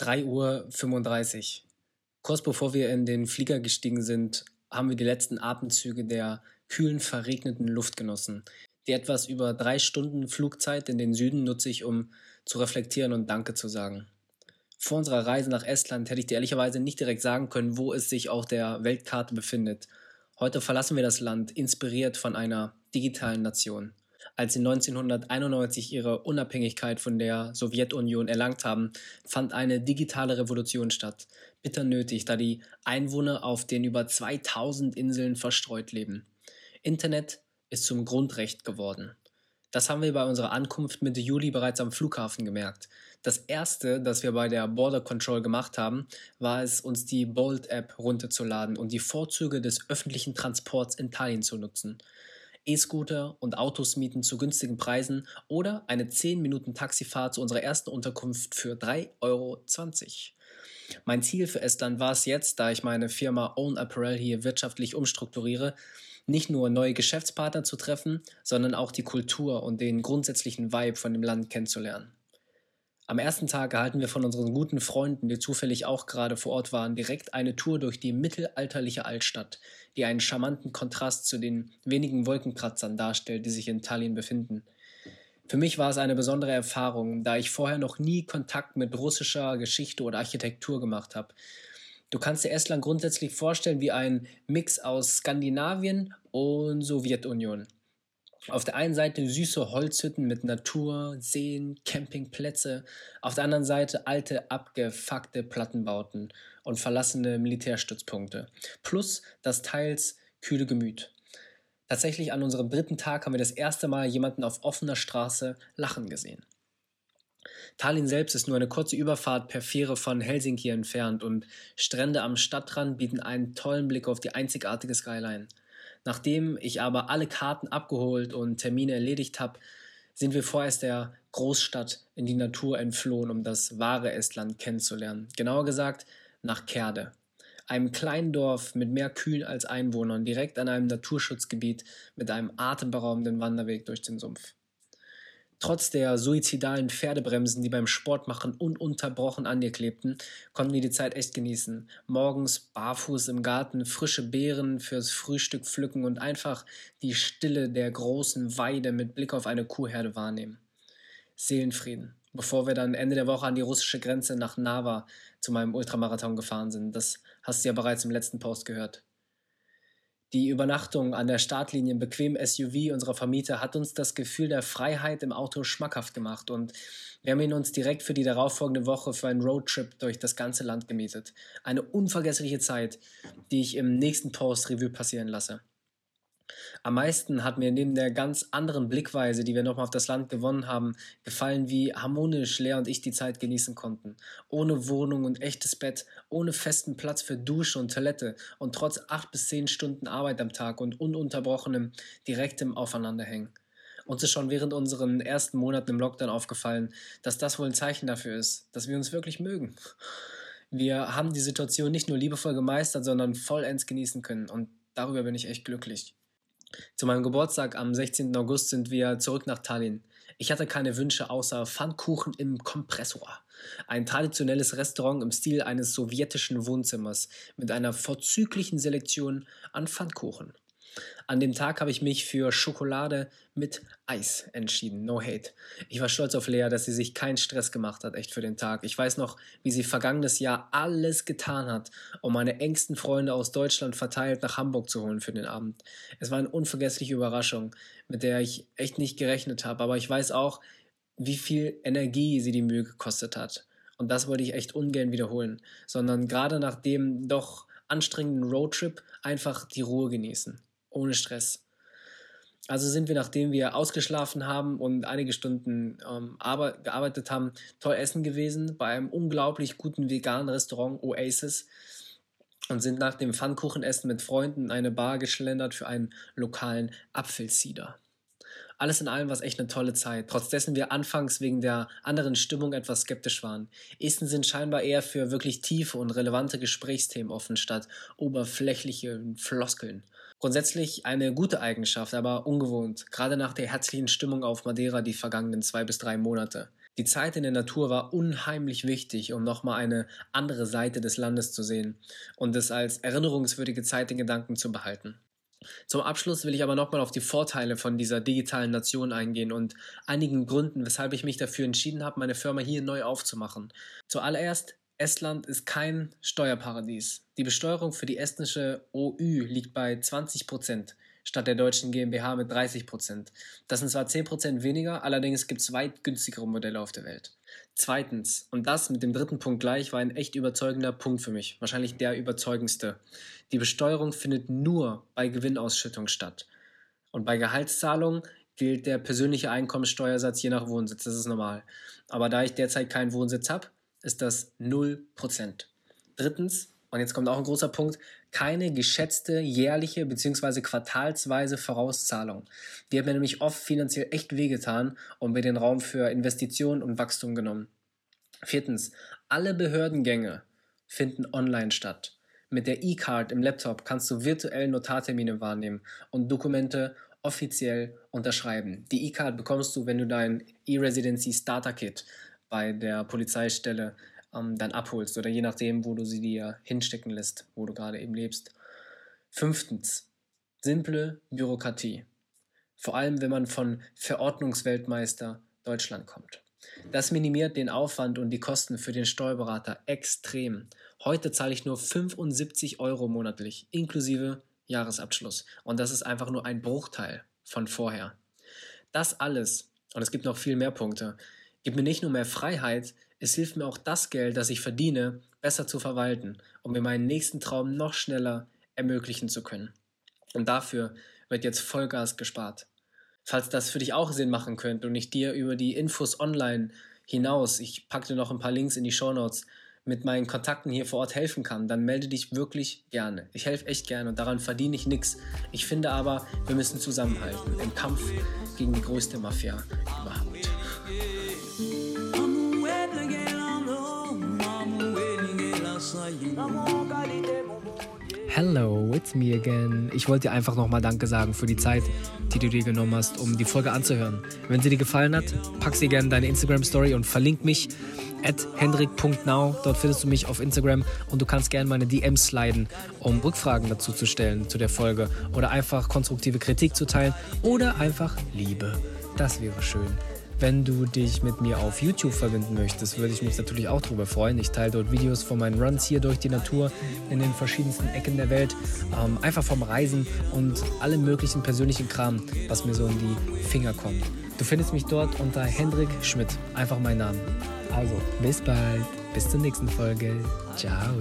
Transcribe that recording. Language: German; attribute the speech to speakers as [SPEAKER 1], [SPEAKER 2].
[SPEAKER 1] 3.35 Uhr. Kurz bevor wir in den Flieger gestiegen sind, haben wir die letzten Atemzüge der kühlen, verregneten Luft genossen. Die etwas über drei Stunden Flugzeit in den Süden nutze ich, um zu reflektieren und Danke zu sagen. Vor unserer Reise nach Estland hätte ich dir ehrlicherweise nicht direkt sagen können, wo es sich auf der Weltkarte befindet. Heute verlassen wir das Land, inspiriert von einer digitalen Nation als sie 1991 ihre Unabhängigkeit von der Sowjetunion erlangt haben, fand eine digitale Revolution statt. Bitter nötig, da die Einwohner auf den über 2000 Inseln verstreut leben. Internet ist zum Grundrecht geworden. Das haben wir bei unserer Ankunft Mitte Juli bereits am Flughafen gemerkt. Das erste, das wir bei der Border Control gemacht haben, war es, uns die Bolt App runterzuladen und die Vorzüge des öffentlichen Transports in Tallinn zu nutzen. E-Scooter und Autos mieten zu günstigen Preisen oder eine 10 Minuten Taxifahrt zu unserer ersten Unterkunft für 3,20 Euro. Mein Ziel für Estland war es jetzt, da ich meine Firma Own Apparel hier wirtschaftlich umstrukturiere, nicht nur neue Geschäftspartner zu treffen, sondern auch die Kultur und den grundsätzlichen Vibe von dem Land kennenzulernen. Am ersten Tag erhalten wir von unseren guten Freunden, die zufällig auch gerade vor Ort waren, direkt eine Tour durch die mittelalterliche Altstadt, die einen charmanten Kontrast zu den wenigen Wolkenkratzern darstellt, die sich in Tallinn befinden. Für mich war es eine besondere Erfahrung, da ich vorher noch nie Kontakt mit russischer Geschichte oder Architektur gemacht habe. Du kannst dir Estland grundsätzlich vorstellen wie ein Mix aus Skandinavien und Sowjetunion. Auf der einen Seite süße Holzhütten mit Natur, Seen, Campingplätze, auf der anderen Seite alte, abgefuckte Plattenbauten und verlassene Militärstützpunkte. Plus das teils kühle Gemüt. Tatsächlich an unserem dritten Tag haben wir das erste Mal jemanden auf offener Straße lachen gesehen. Tallinn selbst ist nur eine kurze Überfahrt per Fähre von Helsinki entfernt und Strände am Stadtrand bieten einen tollen Blick auf die einzigartige Skyline. Nachdem ich aber alle Karten abgeholt und Termine erledigt habe, sind wir vorerst der Großstadt in die Natur entflohen, um das wahre Estland kennenzulernen. Genauer gesagt nach Kerde, einem kleinen Dorf mit mehr Kühen als Einwohnern, direkt an einem Naturschutzgebiet mit einem atemberaubenden Wanderweg durch den Sumpf. Trotz der suizidalen Pferdebremsen, die beim Sportmachen ununterbrochen an dir klebten, konnten wir die Zeit echt genießen. Morgens barfuß im Garten, frische Beeren fürs Frühstück pflücken und einfach die Stille der großen Weide mit Blick auf eine Kuhherde wahrnehmen. Seelenfrieden. Bevor wir dann Ende der Woche an die russische Grenze nach Nava zu meinem Ultramarathon gefahren sind. Das hast du ja bereits im letzten Post gehört. Die Übernachtung an der Startlinie im bequemen SUV unserer Vermieter hat uns das Gefühl der Freiheit im Auto schmackhaft gemacht und wir haben ihn uns direkt für die darauffolgende Woche für einen Roadtrip durch das ganze Land gemietet. Eine unvergessliche Zeit, die ich im nächsten Post Revue passieren lasse. Am meisten hat mir neben der ganz anderen Blickweise, die wir nochmal auf das Land gewonnen haben, gefallen, wie harmonisch Lea und ich die Zeit genießen konnten. Ohne Wohnung und echtes Bett, ohne festen Platz für Dusche und Toilette und trotz acht bis zehn Stunden Arbeit am Tag und ununterbrochenem direktem Aufeinanderhängen. Uns ist schon während unseren ersten Monaten im Lockdown aufgefallen, dass das wohl ein Zeichen dafür ist, dass wir uns wirklich mögen. Wir haben die Situation nicht nur liebevoll gemeistert, sondern vollends genießen können und darüber bin ich echt glücklich. Zu meinem Geburtstag am 16. August sind wir zurück nach Tallinn. Ich hatte keine Wünsche außer Pfannkuchen im Kompressor. Ein traditionelles Restaurant im Stil eines sowjetischen Wohnzimmers mit einer vorzüglichen Selektion an Pfannkuchen. An dem Tag habe ich mich für Schokolade mit Eis entschieden. No hate. Ich war stolz auf Lea, dass sie sich keinen Stress gemacht hat, echt für den Tag. Ich weiß noch, wie sie vergangenes Jahr alles getan hat, um meine engsten Freunde aus Deutschland verteilt nach Hamburg zu holen für den Abend. Es war eine unvergessliche Überraschung, mit der ich echt nicht gerechnet habe. Aber ich weiß auch, wie viel Energie sie die Mühe gekostet hat. Und das wollte ich echt ungern wiederholen, sondern gerade nach dem doch anstrengenden Roadtrip einfach die Ruhe genießen ohne Stress. Also sind wir, nachdem wir ausgeschlafen haben und einige Stunden ähm, gearbeitet haben, toll essen gewesen bei einem unglaublich guten veganen Restaurant Oasis und sind nach dem Pfannkuchenessen mit Freunden in eine Bar geschlendert für einen lokalen Apfelcider. Alles in allem war es echt eine tolle Zeit, trotz dessen wir anfangs wegen der anderen Stimmung etwas skeptisch waren. Esten sind scheinbar eher für wirklich tiefe und relevante Gesprächsthemen offen, statt oberflächliche Floskeln. Grundsätzlich eine gute Eigenschaft, aber ungewohnt, gerade nach der herzlichen Stimmung auf Madeira die vergangenen zwei bis drei Monate. Die Zeit in der Natur war unheimlich wichtig, um nochmal eine andere Seite des Landes zu sehen und es als erinnerungswürdige Zeit in Gedanken zu behalten. Zum Abschluss will ich aber nochmal auf die Vorteile von dieser digitalen Nation eingehen und einigen Gründen, weshalb ich mich dafür entschieden habe, meine Firma hier neu aufzumachen. Zuallererst, Estland ist kein Steuerparadies. Die Besteuerung für die estnische OÜ liegt bei 20 Prozent statt der deutschen GmbH mit 30 Prozent. Das sind zwar 10 Prozent weniger, allerdings gibt es weit günstigere Modelle auf der Welt. Zweitens, und das mit dem dritten Punkt gleich, war ein echt überzeugender Punkt für mich, wahrscheinlich der überzeugendste. Die Besteuerung findet nur bei Gewinnausschüttung statt. Und bei Gehaltszahlungen gilt der persönliche Einkommensteuersatz je nach Wohnsitz, das ist normal. Aber da ich derzeit keinen Wohnsitz habe, ist das 0%. Drittens, und jetzt kommt auch ein großer Punkt, keine geschätzte jährliche bzw. quartalsweise Vorauszahlung. Die hat mir nämlich oft finanziell echt wehgetan und mir den Raum für Investitionen und Wachstum genommen. Viertens, alle Behördengänge finden online statt. Mit der E-Card im Laptop kannst du virtuell Notartermine wahrnehmen und Dokumente offiziell unterschreiben. Die E-Card bekommst du, wenn du dein E-Residency Starter Kit bei der Polizeistelle ähm, dann abholst oder je nachdem, wo du sie dir hinstecken lässt, wo du gerade eben lebst. Fünftens, simple Bürokratie. Vor allem, wenn man von Verordnungsweltmeister Deutschland kommt. Das minimiert den Aufwand und die Kosten für den Steuerberater extrem. Heute zahle ich nur 75 Euro monatlich, inklusive Jahresabschluss. Und das ist einfach nur ein Bruchteil von vorher. Das alles, und es gibt noch viel mehr Punkte, gibt mir nicht nur mehr Freiheit, es hilft mir auch das Geld, das ich verdiene, besser zu verwalten, um mir meinen nächsten Traum noch schneller ermöglichen zu können. Und dafür wird jetzt Vollgas gespart. Falls das für dich auch Sinn machen könnte und ich dir über die Infos online hinaus, ich packe dir noch ein paar Links in die Show Notes, mit meinen Kontakten hier vor Ort helfen kann, dann melde dich wirklich gerne. Ich helfe echt gerne und daran verdiene ich nichts. Ich finde aber, wir müssen zusammenhalten im Kampf gegen die größte Mafia überhaupt. Hello, it's me again. Ich wollte dir einfach nochmal Danke sagen für die Zeit, die du dir genommen hast, um die Folge anzuhören. Wenn sie dir gefallen hat, pack sie gerne in deine Instagram-Story und verlink mich at hendrik.now. Dort findest du mich auf Instagram und du kannst gerne meine DMs sliden, um Rückfragen dazu zu stellen zu der Folge oder einfach konstruktive Kritik zu teilen oder einfach Liebe. Das wäre schön. Wenn du dich mit mir auf YouTube verbinden möchtest, würde ich mich natürlich auch darüber freuen. Ich teile dort Videos von meinen Runs hier durch die Natur in den verschiedensten Ecken der Welt. Ähm, einfach vom Reisen und allem möglichen persönlichen Kram, was mir so in die Finger kommt. Du findest mich dort unter Hendrik Schmidt. Einfach mein Name. Also, bis bald. Bis zur nächsten Folge. Ciao.